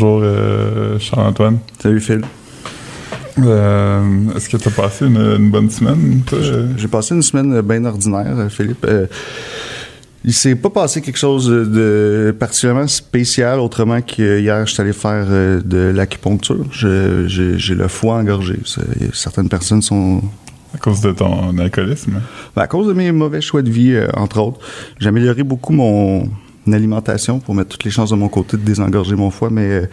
Bonjour euh, Charles-Antoine. Salut Phil. Euh, Est-ce que tu as passé une, une bonne semaine? toi? J'ai passé une semaine bien ordinaire, euh, Philippe. Euh, il s'est pas passé quelque chose de particulièrement spécial autrement qu'hier, je suis allé faire euh, de l'acupuncture. J'ai le foie engorgé. Certaines personnes sont... À cause de ton alcoolisme? Ben, à cause de mes mauvais choix de vie, euh, entre autres, j'ai amélioré beaucoup mon alimentation pour mettre toutes les chances de mon côté de désengorger mon foie, mais euh,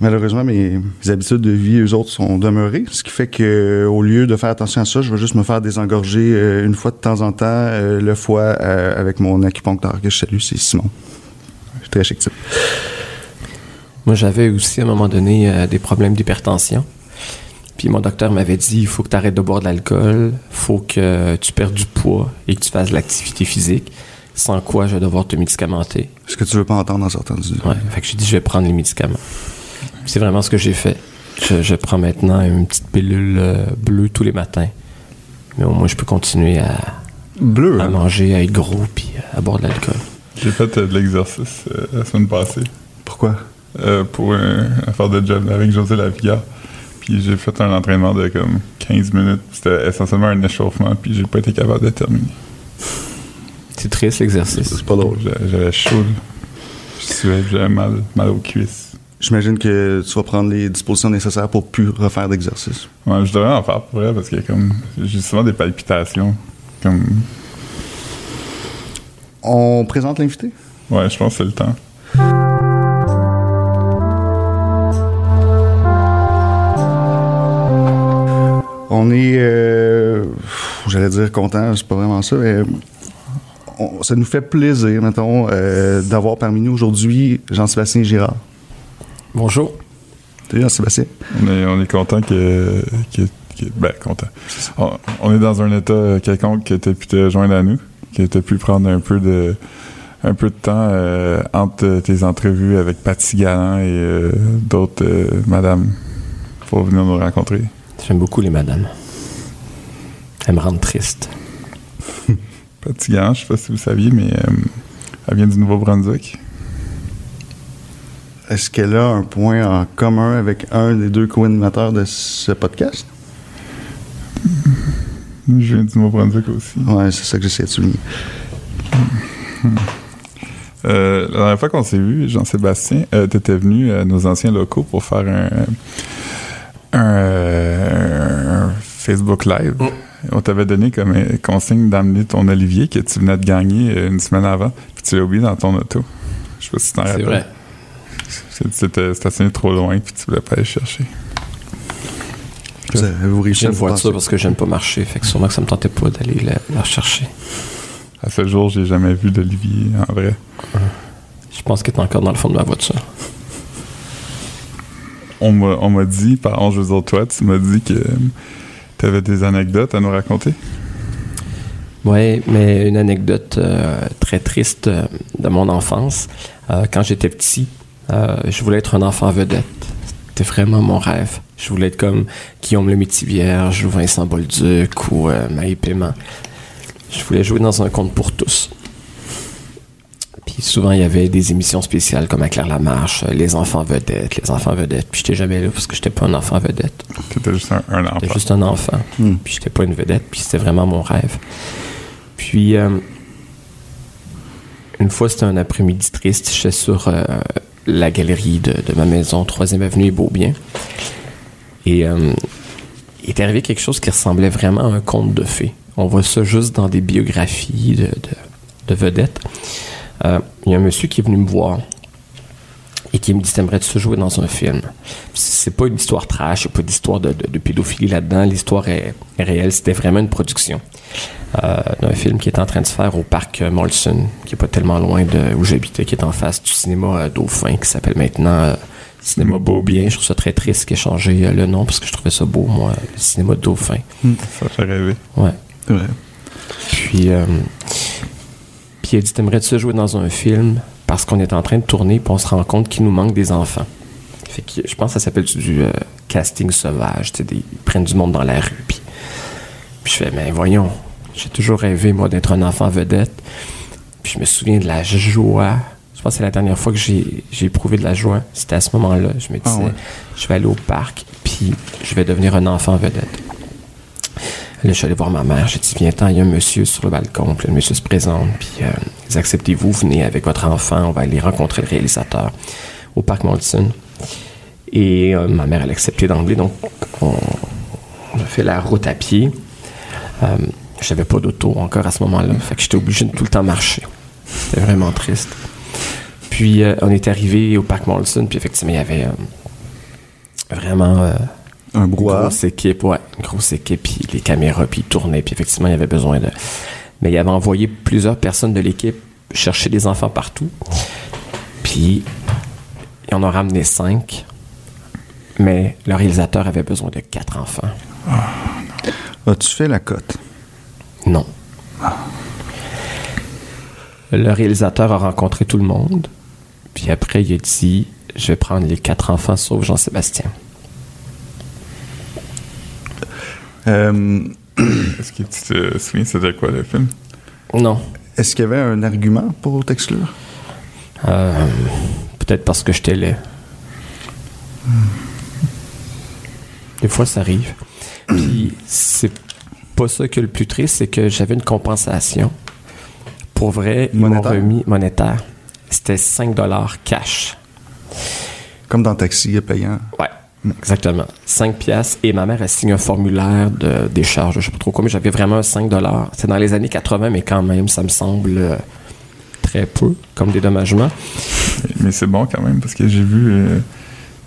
malheureusement, mes, habitudes de vie, eux autres, sont demeurées. Ce qui fait que au lieu de faire attention à ça, je vais juste me faire désengorger euh, une fois de temps en temps euh, le foie avec mon acupuncteur que je salue, c'est Simon. Je suis très chic type. Moi, j'avais aussi à un moment donné des problèmes d'hypertension. Puis mon docteur m'avait dit il faut que tu arrêtes de boire de l'alcool, faut que tu perdes du poids et que tu fasses de l'activité physique. Sans quoi, je vais devoir te médicamenter. Ce que tu veux pas entendre en sortant du... Ouais, fait que j'ai dit je vais prendre les médicaments. C'est vraiment ce que j'ai fait. Je, je prends maintenant une petite pilule euh, bleue tous les matins. Mais au moins, je peux continuer à, Bleu, à hein? manger, à être gros puis à boire de l'alcool. J'ai fait euh, de l'exercice euh, la semaine passée Pourquoi? euh, pour un affaire de job avec José Lavigueur. Puis j'ai fait un entraînement de comme 15 minutes. C'était essentiellement un échauffement, puis j'ai pas été capable de terminer. C'est triste l'exercice. C'est pas drôle. J'avais chaud, là. Je suais, j'avais mal, mal aux cuisses. J'imagine que tu vas prendre les dispositions nécessaires pour plus refaire d'exercice. Ouais, je devrais en faire pour vrai parce que comme j'ai souvent des palpitations. Comme On présente l'invité? ouais, je pense que c'est le temps. On est, euh, j'allais dire content, c'est pas vraiment ça, mais on- ça nous fait plaisir, mettons, euh, d'avoir parmi nous aujourd'hui Jean-Sébastien Girard. Bonjour. Salut Jean-Sébastien. On est, on est content que, que, que- Ben, content. On, on est dans un état quelconque que tu as pu te joindre à nous, que tu as pu prendre un peu de un peu de temps euh, entre tes entrevues avec Patty Galland et euh, d'autres euh, madames pour venir nous rencontrer. J'aime beaucoup les madames. Elles me rendent triste. Patty Galland, je sais pas si vous saviez, mais euh, elle vient du Nouveau-Brunswick. Est-ce qu'elle a un point en commun avec un des deux co-animateurs de ce podcast? Je viens du Nouveau-Brunswick aussi. Ouais, c'est ça que j'essaie de souligner. Euh, la dernière fois qu'on s'est vu, Jean-Sébastien, euh, tu étais venu à nos anciens locaux pour faire un, un Facebook Live. Mm. On t'avait donné comme consigne d'amener ton Olivier que tu venais de gagner euh, une semaine avant, puis tu l'as oublié dans ton auto. Je sais pas si tu t'en C'est vrai. C'était stationné trop loin, puis tu voulais pas aller chercher. Vous avez-vous réussi J'ai à une voiture parce que j'aime pas marcher. Fait que sûrement que ça me tentait pas d'aller la, la rechercher. À ce jour, j'ai jamais vu d'Olivier en vrai. Je pense qu'elle est encore dans le fond de ma voiture. On m'a on m'a dit, par veux dire, toi, tu m'as dit que tu avais des anecdotes à nous raconter? Ouais, mais une anecdote euh, très triste euh, de mon enfance. Euh, quand j'étais petit, je voulais être un enfant vedette. C'était vraiment mon rêve. Je voulais être comme Guillaume le Métivier,ge ou Vincent Bolduc ou Maï Paiement. Je voulais jouer dans un conte pour tous. Puis souvent, il y avait des émissions spéciales comme à Claire Lamarche, euh, les enfants vedettes, les enfants vedettes. Puis j'étais jamais là parce que j'étais pas un enfant vedette. Tu étais juste un, un enfant. J'étais juste un enfant. Hmm. Puis j'étais pas une vedette, puis c'était vraiment mon rêve. Puis euh, une fois, c'était un après-midi triste, j'étais sur euh, la galerie de, de ma maison, 3e avenue et Beaubien. Et euh, il est arrivé quelque chose qui ressemblait vraiment à un conte de fées. On voit ça juste dans des biographies de, de- de vedettes. Euh, Il y a un monsieur qui est venu me voir et qui me dit T'aimerais-tu jouer dans un film? C'est pas une histoire trash, pas d'histoire de, de- de pédophilie là-dedans. L'histoire est, est réelle. C'était vraiment une production euh, d'un film qui est en train de se faire au parc euh, Molson, qui est pas tellement loin de où j'habitais, qui est en face du cinéma euh, Dauphin, qui s'appelle maintenant euh, Cinéma Beaubien. Je trouve ça très triste qu'il ait changé euh, le nom parce que je trouvais ça beau, moi, le cinéma Dauphin. Ça fait rêver. Ouais. Vrai. Puis, euh, puis il a dit T'aimerais-tu jouer dans un film? Parce qu'on est en train de tourner puis on se rend compte qu'il nous manque des enfants. Fait que je pense que ça s'appelle du euh, casting sauvage. des- Ils prennent du monde dans la rue. Puis, puis je fais Mais voyons, j'ai toujours rêvé, moi, d'être un enfant vedette. Puis je me souviens de la joie. Je pense que c'est la dernière fois que j'ai j'ai éprouvé de la joie. C'était à ce moment-là. Je me Ah disais, ouais. je vais aller au parc, puis je vais devenir un enfant vedette. Là, je suis allé voir ma mère. J'ai dit, viens-t'en, il y a un monsieur sur le balcon. Puis le monsieur se présente. Puis, euh, acceptez-vous, venez avec votre enfant. On va aller rencontrer le réalisateur au parc Moulton. Et euh, ma mère, elle a accepté d'emblée. Donc, on, a fait la route à pied. Euh, J'avais pas d'auto encore à ce moment-là. Fait que j'étais obligé de tout le temps marcher. C'était vraiment triste. Puis, euh, on est arrivé au parc Molson. Puis, effectivement, il y avait euh, vraiment Un brouhaha. grosse équipe. Ouais, une grosse équipe. Puis, les caméras, puis ils tournaient. Puis, effectivement, il y avait besoin de. Mais il avait envoyé plusieurs personnes de l'équipe chercher des enfants partout. Puis, ils en ont ramené cinq. Mais le réalisateur avait besoin de quatre enfants. As-tu fait la cote? Non. Le réalisateur a rencontré tout le monde. Puis après, il a dit Je vais prendre les quatre enfants sauf Jean-Sébastien. Euh, Est-ce que tu te souviens c'était quoi le film? Non. Est-ce qu'il y avait un argument pour t'exclure? Euh, Peut-être parce que j'étais laid. Des fois, ça arrive. Puis c'est pas ça que le plus triste, c'est que j'avais une compensation. Pour vrai, ils m'ont Monétaire? remis monétaire. C'était 5 dollars cash. Comme dans Taxi payant. Ouais, exactement. 5 piastres. Et ma mère a signé un formulaire de décharge, je sais pas trop quoi, mais j'avais vraiment un 5 dollars. C'est dans les années 80, mais quand même, ça me semble euh, très peu comme dédommagement. Mais c'est bon quand même parce que j'ai vu euh,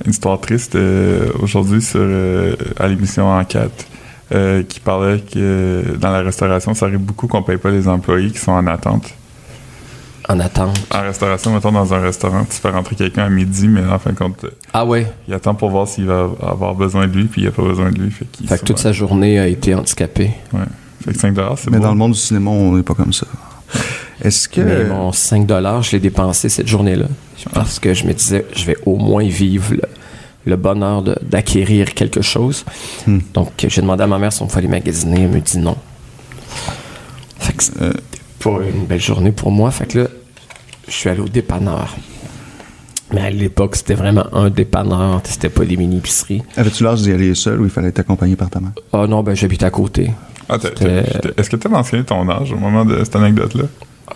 une histoire triste euh, aujourd'hui sur à l'émission Enquête qui parlait que dans la restauration, ça arrive beaucoup qu'on paye pas les employés qui sont en attente. En attente. En restauration, mettons dans un restaurant, tu fais rentrer quelqu'un à midi, mais en fin de compte, euh, Ah ouais. il attend pour voir s'il va avoir besoin de lui, puis il a pas besoin de lui. Fait, que toute sa journée a été handicapée. Ouais. Fait que 5 c'est Mais dans le monde du cinéma, on n'est pas comme ça. Est-ce que. Mais mon 5 je l'ai dépensé cette journée-là. Parce que je me disais, je vais au moins vivre le, le bonheur d'acquérir quelque chose. Hmm. Donc, j'ai demandé à ma mère si on fallait magasiner. Elle me dit non. Fait que c'était pas une belle journée pour moi. Fait que là, je suis allé au dépanneur. Mais à l'époque, c'était vraiment un dépanneur. C'était pas des mini-épiceries. Avais-tu l'âge d'y aller seul ou il fallait t'accompagner par ta mère? Ah non, ben j'habite à côté. Ah, Est-ce que tu as mentionné ton âge au moment de cette anecdote-là?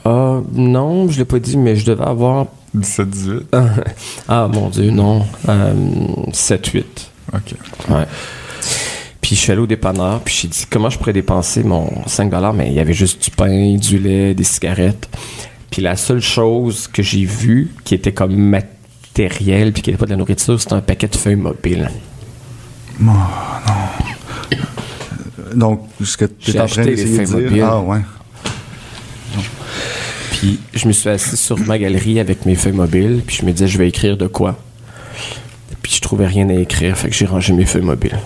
Ah non, je l'ai pas dit, mais je devais avoir 17-18? Ah mon Dieu, non. Euh, 7-8. Ok. Ouais. Puis je suis allé au dépanneur, puis j'ai dit comment je pourrais dépenser mon 5 mais il y avait juste du pain, du lait, des cigarettes. Puis la seule chose que j'ai vue qui était comme matériel puis qui n'était pas de la nourriture, c'était un paquet de feuilles mobiles. Donc, ce que tu es en train de feuilles dire. mobiles. Ah, ouais. Puis je me suis assis sur ma galerie avec mes feuilles mobiles, puis je me disais je vais écrire de quoi? Puis je trouvais rien à écrire, fait que j'ai rangé mes feuilles mobiles.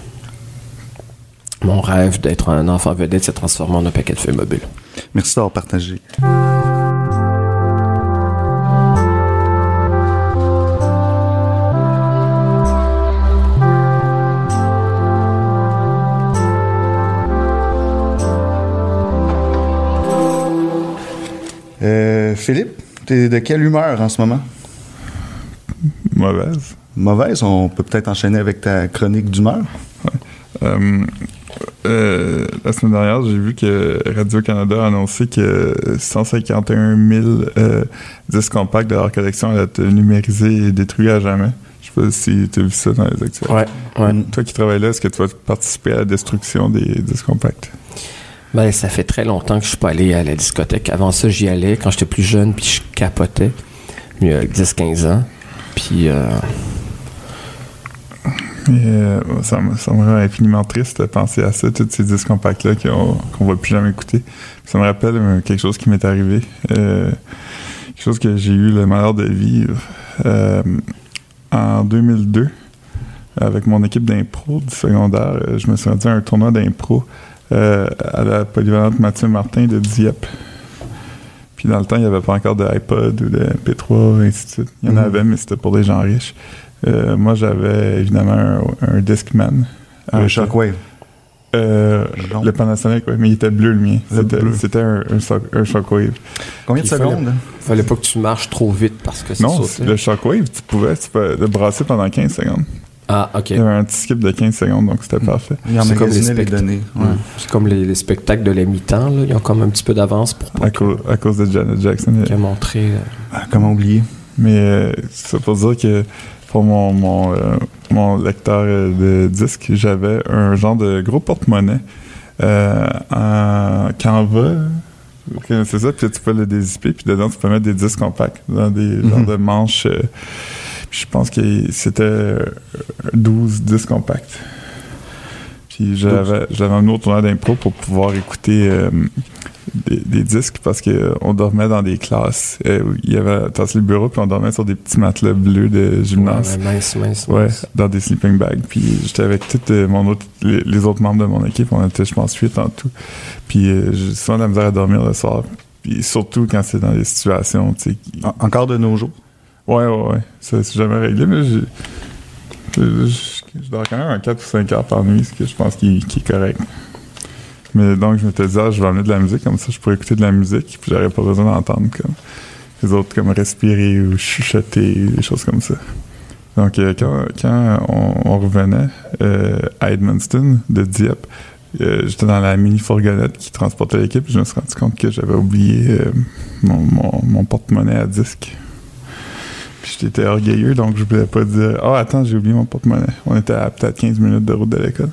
Mon rêve d'être un enfant vedette s'est transformé en un paquet de feuilles mobiles. Merci d'avoir partagé. Euh, Philippe, t'es de quelle humeur en ce moment? Mauvaise. Mauvaise, on peut peut-être enchaîner avec ta chronique d'humeur. Euh, euh, la semaine dernière, j'ai vu que Radio-Canada a annoncé que 151 000 euh, disques compacts de leur collection allaient être numérisés et détruits à jamais. Je sais pas si tu as vu ça dans les actualités. Ouais, ouais. Toi qui travailles là, est-ce que tu vas participer à la destruction des disques compacts? Ben, ça fait très longtemps que je suis pas allé à la discothèque. Avant ça, j'y allais quand j'étais plus jeune, puis je capotais. Il y a 10-15 ans. Puis, euh, euh, ça, me, ça me rend infiniment triste de penser à ça, tous ces disques compacts-là qu'on qu'on va plus jamais écouter. Ça me rappelle euh, quelque chose qui m'est arrivé. euh, quelque chose que j'ai eu le malheur de vivre en 2002 avec mon équipe d'impro du secondaire. Je me suis rendu à un tournoi d'impro à la polyvalente Mathieu Martin de Dieppe. Puis dans le temps, il n'y avait pas encore de iPod ou de MP3, ainsi de suite. Il y en Mhm. avait, mais c'était pour des gens riches. Euh, moi, j'avais évidemment un, un Discman. Un Avec- shockwave. Euh, le Panasonic, ouais, mais il était bleu le mien. Le C'était, un, un, shock- un Shockwave. Combien de Puis il fallait- secondes? Fallait pas que tu marches trop vite parce que ça Non, le Shockwave, tu pouvais, tu pouvais le brasser pendant 15 secondes. Ah, ok. Il y avait un petit skip de 15 secondes, donc c'était parfait. Il C'est comme les données. Ouais. C'est comme les, les spectacles de la mi-temps, là. Ils ont comme un petit peu d'avance pour À, cause, à cause de Janet Jackson. qu'il a montré. euh, Ah, comment oublier? Mais euh, ça pour dire que pour mon, mon, euh, mon lecteur de disques, j'avais un genre de gros porte-monnaie euh, en Canva. Vous connaissez ça? Puis tu peux le dézipper, puis dedans, tu peux mettre des disques compacts dans des genres Mhm. de manches. euh, je pense que c'était euh, 12 disques compacts. Puis j'avais j'avais un autre tournoi d'impro pour pouvoir écouter euh, des, des disques parce que euh, on dormait dans des classes. Euh, il y avait tassé le bureau puis on dormait sur des petits matelas bleus de gymnase. ouais, mince, mince, Ouais, mince. dans des sleeping bags. Puis j'étais avec tout euh, mon autre, les, les autres membres de mon équipe. On était, je pense, huit en tout. Puis euh, j'ai souvent de la misère à dormir le soir. Puis surtout quand c'est dans des situations, qui- En- Encore de nos jours? Ouais, ouais, ouais. Ça, c'est jamais réglé, mais j'ai. Je, dors quand même un 4 ou 5 heures par nuit, ce que je pense qui, est correct. Mais donc, je m'étais dit, ah, je vais amener de la musique, comme ça, je pourrais écouter de la musique, puis j'aurais pas besoin d'entendre comme les autres, comme respirer ou chuchoter, des choses comme ça. Donc, euh, quand, on, revenait euh, à Edmundston de Dieppe, euh, j'étais dans la mini fourgonnette qui transportait l'équipe, je me suis rendu compte que j'avais oublié mon, mon- mon porte-monnaie à disque. Puis j'étais orgueilleux, donc je voulais pas dire Ah, attends, j'ai oublié mon porte-monnaie. On était à peut-être 15 minutes de route de l'école.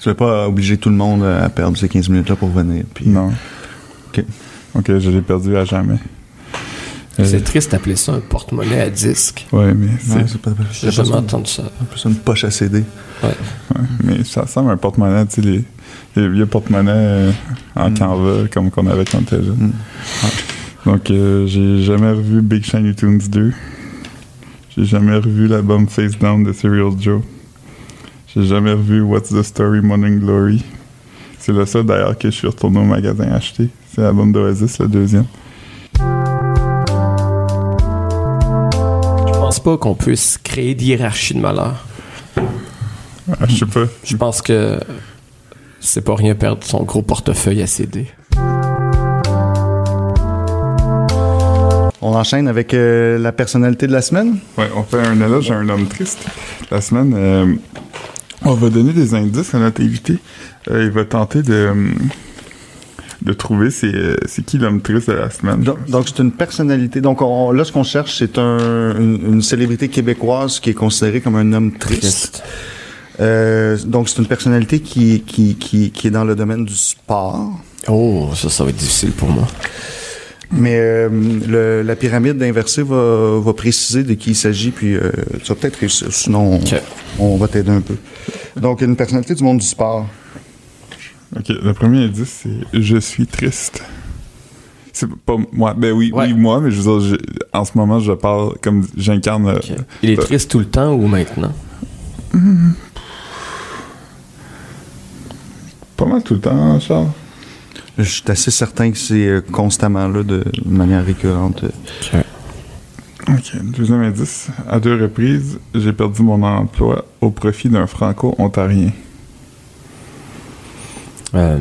Tu ne vas pas obliger tout le monde à perdre ces 15 minutes-là pour venir. Puis, Non. OK. Ok, je l'ai perdu à jamais. Euh, C'est triste d'appeler ça un porte-monnaie à disque. Ouais, mais c'est. Pas, J'ai jamais entendu ça. Un peu ça, une poche à CD. Ouais. ouais, mais ça ressemble à un porte-monnaie, tu sais, les, les vieux porte-monnaie euh, en Mm. Canva, comme qu'on avait quand on était jeune. Mm. Donc, euh, j'ai jamais revu Big Shiny Tunes 2. J'ai jamais revu l'album Face Down de Serial Joe. J'ai jamais revu What's the Story Morning Glory. C'est le seul d'ailleurs que je suis retourné au magasin acheter. C'est l'album d'Oasis, le deuxième. Je pense pas qu'on puisse créer d'hierarchie de malheur. Ah, je sais pas. Je pense que c'est pas rien perdre son gros portefeuille à CD. On enchaîne avec euh, la personnalité de la semaine. Ouais, on fait un éloge à un homme triste. La semaine, euh, on va donner des indices à notre invité. Euh, il va tenter de, euh, de trouver c'est, euh, c'est qui l'homme triste de la semaine. Donc, donc, c'est une personnalité. Donc, on- là, ce qu'on cherche, c'est un- une, une célébrité québécoise qui est considérée comme un homme triste. Triste. Euh, donc, c'est une personnalité qui, qui, qui, qui est dans le domaine du sport. Oh, ça, ça va être difficile pour moi. Mais euh, le- la pyramide inversée va, va préciser de qui il s'agit, puis euh, tu vas peut-être réussir. Sinon, on, va t'aider un peu. Donc, une personnalité du monde du sport. Ok, le premier indice, c'est Je suis triste. C'est pas moi. Ben oui, Ouais. oui, moi, mais je veux dire, je- en ce moment, je parle comme j'incarne. euh. Il est euh, triste tout le temps ou maintenant? Pas mal tout le temps, Charles. Je suis assez certain que c'est euh, constamment là, de, manière récurrente. Ok, deuxième indice. À deux reprises, j'ai perdu mon emploi au profit d'un franco-ontarien. Euh,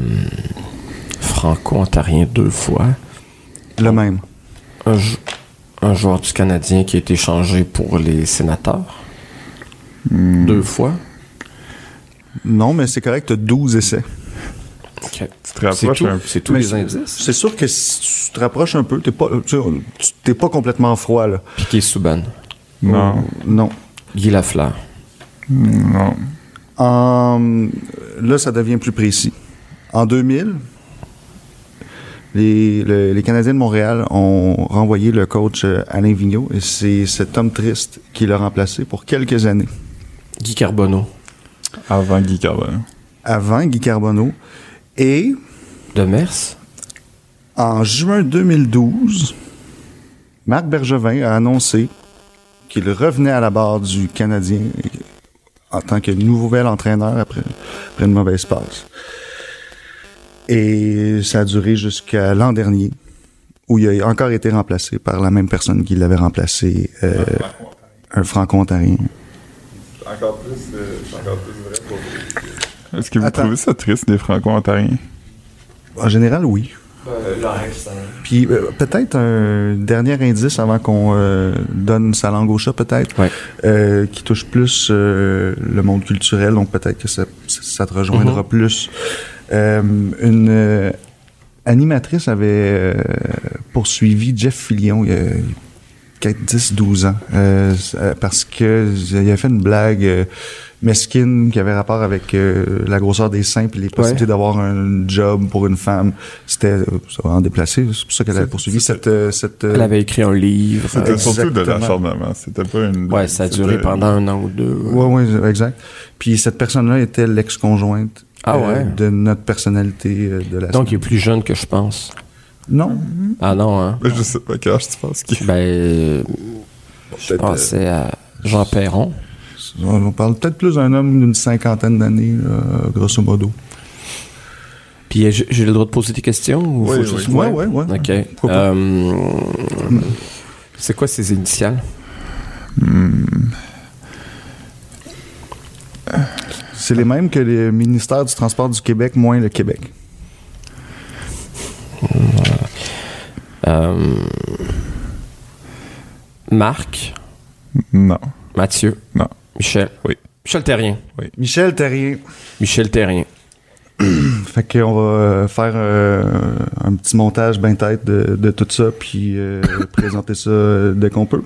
Franco-ontarien deux fois. Le même. Un, jou- un joueur du Canadien qui a été changé pour les sénateurs? Hmm. Deux fois? Non, mais c'est correct, tu as 12 essais. Tu te C'est rapproches tout, un c'est tous Mais les c'est- indices. C'est sûr que si tu te rapproches un peu, t'es pas, tu t'es pas complètement froid, là. Piqué Souban. Non, Non. Guy Lafleur. non. En- là, ça devient plus précis. En 2000, les, le- les Canadiens de Montréal ont renvoyé le coach euh, Alain Vigneault et c'est cet homme triste qui l'a remplacé pour quelques années. Guy Carbonneau. Avant Guy Carbone. Avant Guy Carbonneau. Et De Mers. en juin 2012, Marc Bergevin a annoncé qu'il revenait à la barre du Canadien en tant que nouvel entraîneur après, après une mauvaise passe. Et ça a duré jusqu'à l'an dernier, où il a encore été remplacé par la même personne qui l'avait remplacé, euh, un franco-ontarien. Encore plus, encore plus Est-ce que vous Attends. trouvez ça triste, les Franco-Ontariens? En général, oui. accent. Puis euh, peut-être un dernier indice avant qu'on euh, donne sa langue au chat, peut-être, Ouais. euh, qui touche plus euh, le monde culturel, donc peut-être que ça, ça te rejoindra Mhm. plus. Euh, une euh, animatrice avait euh, poursuivi Jeff Fillion il y a 10-12 ans euh, euh, parce que il avait fait une blague euh, mesquine qui avait rapport avec euh, la grosseur des seins et les possibilités d'avoir un job pour une femme. C'était euh, ça va en déplacé, c'est pour ça qu'elle avait poursuivi cette euh, cette Elle avait écrit un livre. C'était surtout de exactement. l'acharnement. C'était pas une. ouais, ça a duré pendant un an ou deux. Ouais, ouais, exact. Puis cette personne-là était l'ex-conjointe Ah euh, ouais. de notre personnalité euh, de la Donc, il est plus jeune que je pense. Non. Ah non, hein? Ben, je sais pas quel âge tu penses qu'il Ben, euh, je pensais à Jean Perron. On parle peut-être plus d'un homme d'une cinquantaine d'années, euh, grosso modo. Puis euh, j'ai le droit de poser des questions? Ou Oui, faut oui. juste- Ouais, ouais, ouais. OK. Euh, c'est quoi ses initiales? C'est les mêmes que le ministère du Transport du Québec, moins le Québec. Euh, Marc, Non. Mathieu, Non. Michel? Oui. Michel Terrien. Michel Terrien. Michel Terrien. Fait qu'on va euh, faire euh, un petit montage bien tête de, de tout ça, puis euh, présenter ça euh, dès qu'on peut.